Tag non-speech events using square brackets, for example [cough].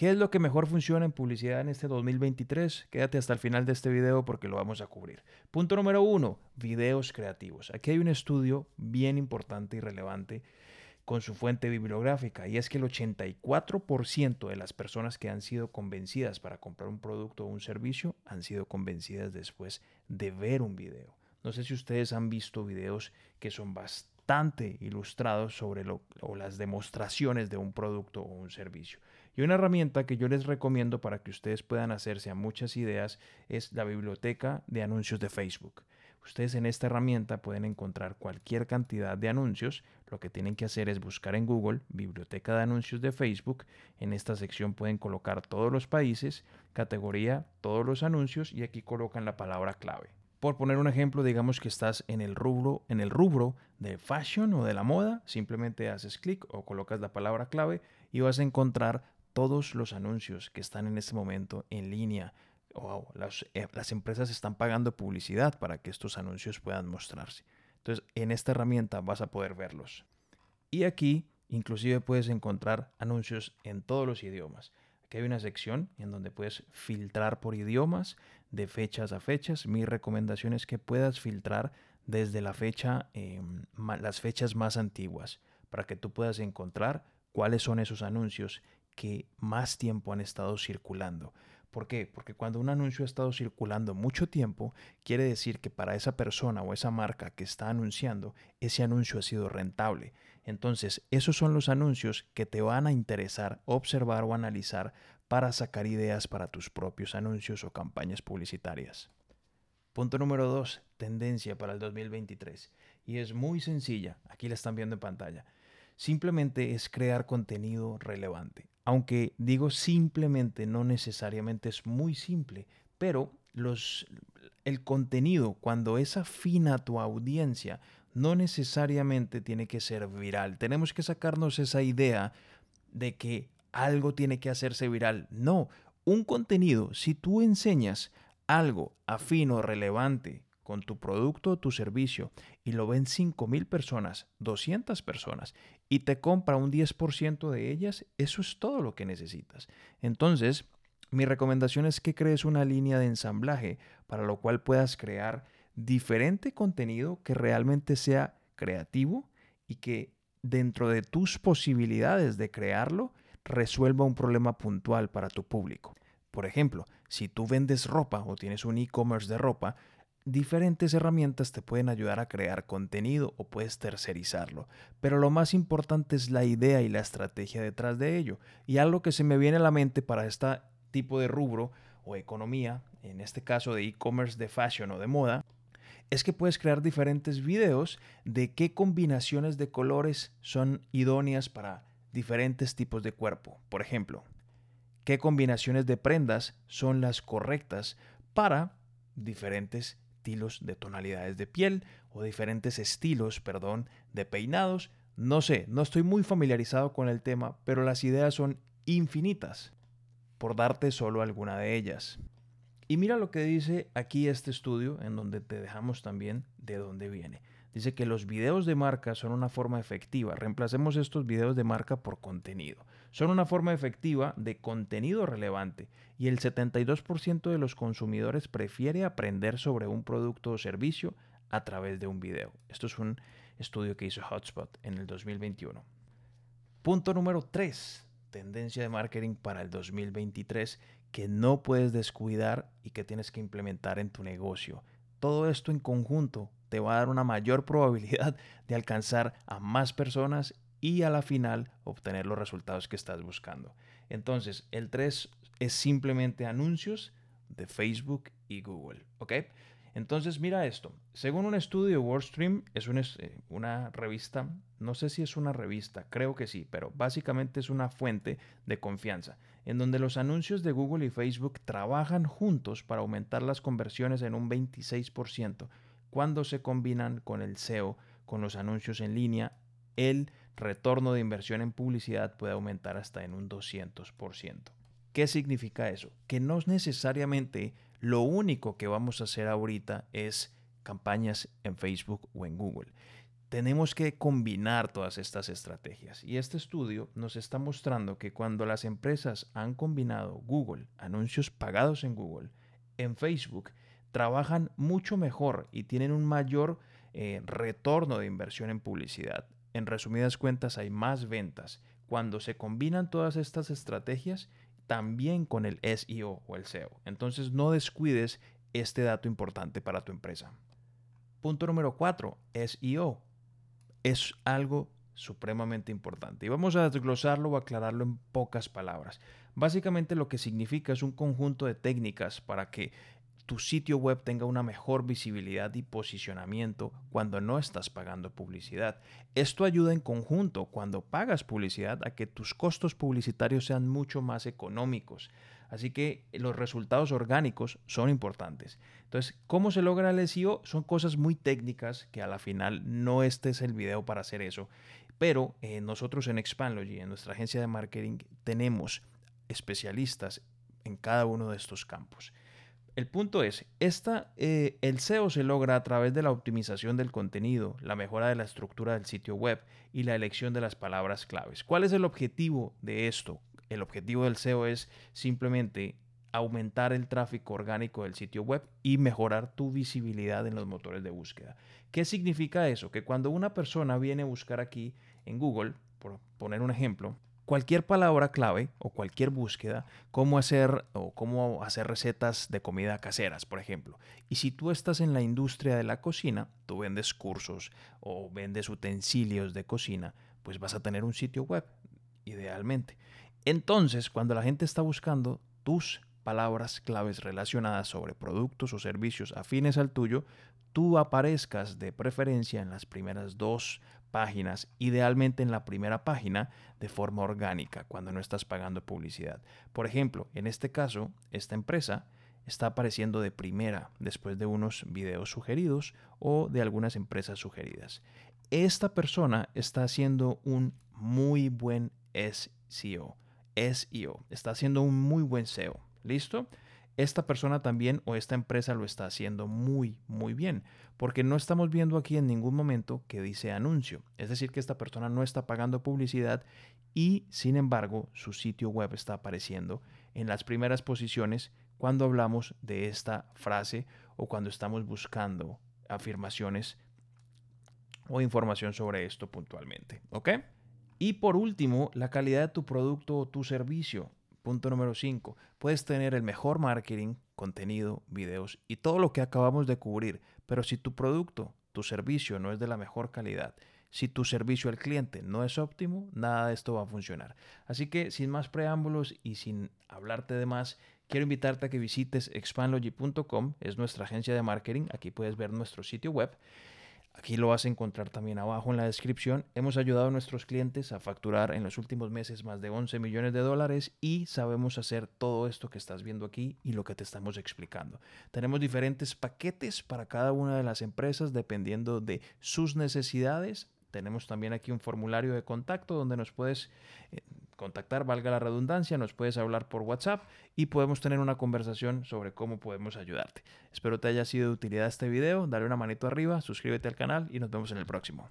¿Qué es lo que mejor funciona en publicidad en este 2023? Quédate hasta el final de este video porque lo vamos a cubrir. Punto número uno, videos creativos. Aquí hay un estudio bien importante y relevante con su fuente bibliográfica y es que el 84% de las personas que han sido convencidas para comprar un producto o un servicio han sido convencidas después de ver un video. No sé si ustedes han visto videos que son bastante ilustrados sobre lo, o las demostraciones de un producto o un servicio. Y una herramienta que yo les recomiendo para que ustedes puedan hacerse a muchas ideas es la biblioteca de anuncios de Facebook. Ustedes en esta herramienta pueden encontrar cualquier cantidad de anuncios. Lo que tienen que hacer es buscar en Google Biblioteca de Anuncios de Facebook. En esta sección pueden colocar todos los países, categoría, todos los anuncios y aquí colocan la palabra clave. Por poner un ejemplo, digamos que estás en el rubro, en el rubro de fashion o de la moda, simplemente haces clic o colocas la palabra clave y vas a encontrar todos los anuncios que están en este momento en línea. Eh, las empresas están pagando publicidad para que estos anuncios puedan mostrarse. Entonces, en esta herramienta vas a poder verlos. Y aquí, inclusive puedes encontrar anuncios en todos los idiomas. Aquí hay una sección en donde puedes filtrar por idiomas de fechas a fechas. Mi recomendación es que puedas filtrar desde la fecha, em, las fechas más antiguas, para que tú puedas encontrar cuáles son esos anuncios que más tiempo han estado circulando. ¿Por qué? Porque cuando un anuncio ha estado circulando mucho tiempo, quiere decir que para esa persona o esa marca que está anunciando, ese anuncio ha sido rentable. Entonces, esos son los anuncios que te van a interesar observar o analizar para sacar ideas para tus propios anuncios o campañas publicitarias. Punto número 2, tendencia para el 2023. Y es muy sencilla, aquí la están viendo en pantalla. Simplemente es crear contenido relevante aunque digo simplemente, no necesariamente es muy simple, pero el contenido, cuando es afín a tu audiencia, no necesariamente tiene que ser viral. Tenemos que sacarnos esa idea de que algo tiene que hacerse viral. No, un contenido, si tú enseñas algo afín o relevante con tu producto o tu servicio y lo ven 5.000 personas, 200 personas y te compra un 10% de ellas, eso es todo lo que necesitas. Entonces, mi recomendación es que crees una línea de ensamblaje para lo cual puedas crear diferente contenido que realmente sea creativo y que dentro de tus posibilidades de crearlo resuelva un problema puntual para tu público. Por ejemplo, si tú vendes ropa o tienes un e-commerce de ropa, diferentes herramientas te pueden ayudar a crear contenido o puedes tercerizarlo, pero lo más importante es la idea y la estrategia detrás de ello. Y algo que se me viene a la mente para este tipo de rubro o economía, en este caso de e-commerce de fashion o de moda, es que puedes crear diferentes videos de qué combinaciones de colores son idóneas para diferentes tipos de cuerpo. Por ejemplo, qué combinaciones de prendas son las correctas para diferentes estilos de tonalidades de piel o diferentes estilos, perdón, de peinados. No sé, no estoy muy familiarizado con el tema, pero las ideas son infinitas, por darte solo alguna de ellas. Y mira lo que dice aquí este estudio, en donde te dejamos también de dónde viene. Dice que los videos de marca son una forma efectiva. Reemplacemos estos videos de marca por contenido. Son una forma efectiva de contenido relevante y el 72% de los consumidores prefiere aprender sobre un producto o servicio a través de un video. Esto es un estudio que hizo Hotspot en el 2021. Punto número 3. Tendencia de marketing para el 2023 que no puedes descuidar y que tienes que implementar en tu negocio. Todo esto en conjunto te va a dar una mayor probabilidad [laughs] de alcanzar a más personas y a la final obtener los resultados que estás buscando. Entonces, el 3 es simplemente anuncios de Facebook y Google, ¿ok? Entonces, mira esto. Según un estudio de WordStream, es una, eh, una, revista, no sé si es una revista, creo que sí, pero básicamente es una fuente de confianza, en donde los anuncios de Google y Facebook trabajan juntos para aumentar las conversiones en un 26% cuando se combinan con el SEO, con los anuncios en línea, el retorno de inversión en publicidad puede aumentar hasta en un 200%. ¿Qué significa eso? Que no es necesariamente lo único que vamos a hacer ahorita es campañas en Facebook o en Google. tenemos que combinar todas estas estrategias. Y este estudio nos está mostrando que cuando las empresas han combinado Google, anuncios pagados en Google, en Facebook, trabajan mucho mejor y tienen un mayor eh, retorno de inversión en publicidad. En resumidas cuentas, hay más ventas. Cuando se combinan todas estas estrategias, también con el SEO o el SEO. Entonces no descuides este dato importante para tu empresa. Punto número 4, SEO es algo supremamente importante. Y vamos a desglosarlo o aclararlo en pocas palabras. Básicamente lo que significa es un conjunto de técnicas para que tu sitio web tenga una mejor visibilidad y posicionamiento cuando no estás pagando publicidad. Esto ayuda en conjunto cuando pagas publicidad a que tus costos publicitarios sean mucho más económicos. Así que los resultados orgánicos son importantes. Entonces, ¿cómo se logra el SEO? Son cosas muy técnicas que a la final no este es el video para hacer eso. Pero eh, nosotros en Expandlogy, en nuestra agencia de marketing, tenemos especialistas en cada uno de estos campos. El punto es, esta, eh, el SEO se logra a través de la optimización del contenido, la mejora de la estructura del sitio web y la elección de las palabras claves. ¿Cuál es el objetivo de esto? El objetivo del SEO es simplemente aumentar el tráfico orgánico del sitio web y mejorar tu visibilidad en los motores de búsqueda. ¿Qué significa eso? Que cuando una persona viene a buscar aquí en Google, por poner un ejemplo, cualquier palabra clave o cualquier búsqueda, cómo hacer o cómo hacer recetas de comida caseras, por ejemplo. Y si tú estás en la industria de la cocina, tú vendes cursos o vendes utensilios de cocina, pues vas a tener un sitio web, idealmente. Entonces, cuando la gente está buscando tus palabras claves relacionadas sobre productos o servicios afines al tuyo, tú aparezcas de preferencia en las primeras dos páginas, idealmente en la primera página de forma orgánica, cuando no estás pagando publicidad. Por ejemplo, en este caso, esta empresa está apareciendo de primera después de unos videos sugeridos o de algunas empresas sugeridas. Esta persona está haciendo un muy buen SEO. SEO. Está haciendo un muy buen SEO. ¿Listo? Esta persona también o esta empresa lo está haciendo muy, muy bien, porque no estamos viendo aquí en ningún momento que dice anuncio. Es decir, que esta persona no está pagando publicidad y, sin embargo, su sitio web está apareciendo en las primeras posiciones cuando hablamos de esta frase o cuando estamos buscando afirmaciones o información sobre esto puntualmente. ¿Ok? Y por último, la calidad de tu producto o tu servicio. Punto número 5. Puedes tener el mejor marketing, contenido, videos y todo lo que acabamos de cubrir, pero si tu producto, tu servicio no es de la mejor calidad, si tu servicio al cliente no es óptimo, nada de esto va a funcionar. Así que sin más preámbulos y sin hablarte de más, quiero invitarte a que visites expandlogy.com, es nuestra agencia de marketing, aquí puedes ver nuestro sitio web Aquí lo vas a encontrar también abajo en la descripción. Hemos ayudado a nuestros clientes a facturar en los últimos meses más de 11 millones de dólares y sabemos hacer todo esto que estás viendo aquí y lo que te estamos explicando. Tenemos diferentes paquetes para cada una de las empresas dependiendo de sus necesidades. Tenemos también aquí un formulario de contacto donde nos puedes eh, contactar, valga la redundancia, nos puedes hablar por WhatsApp y podemos tener una conversación sobre cómo podemos ayudarte. Espero te haya sido de utilidad este video, dale una manito arriba, suscríbete al canal y nos vemos en el próximo.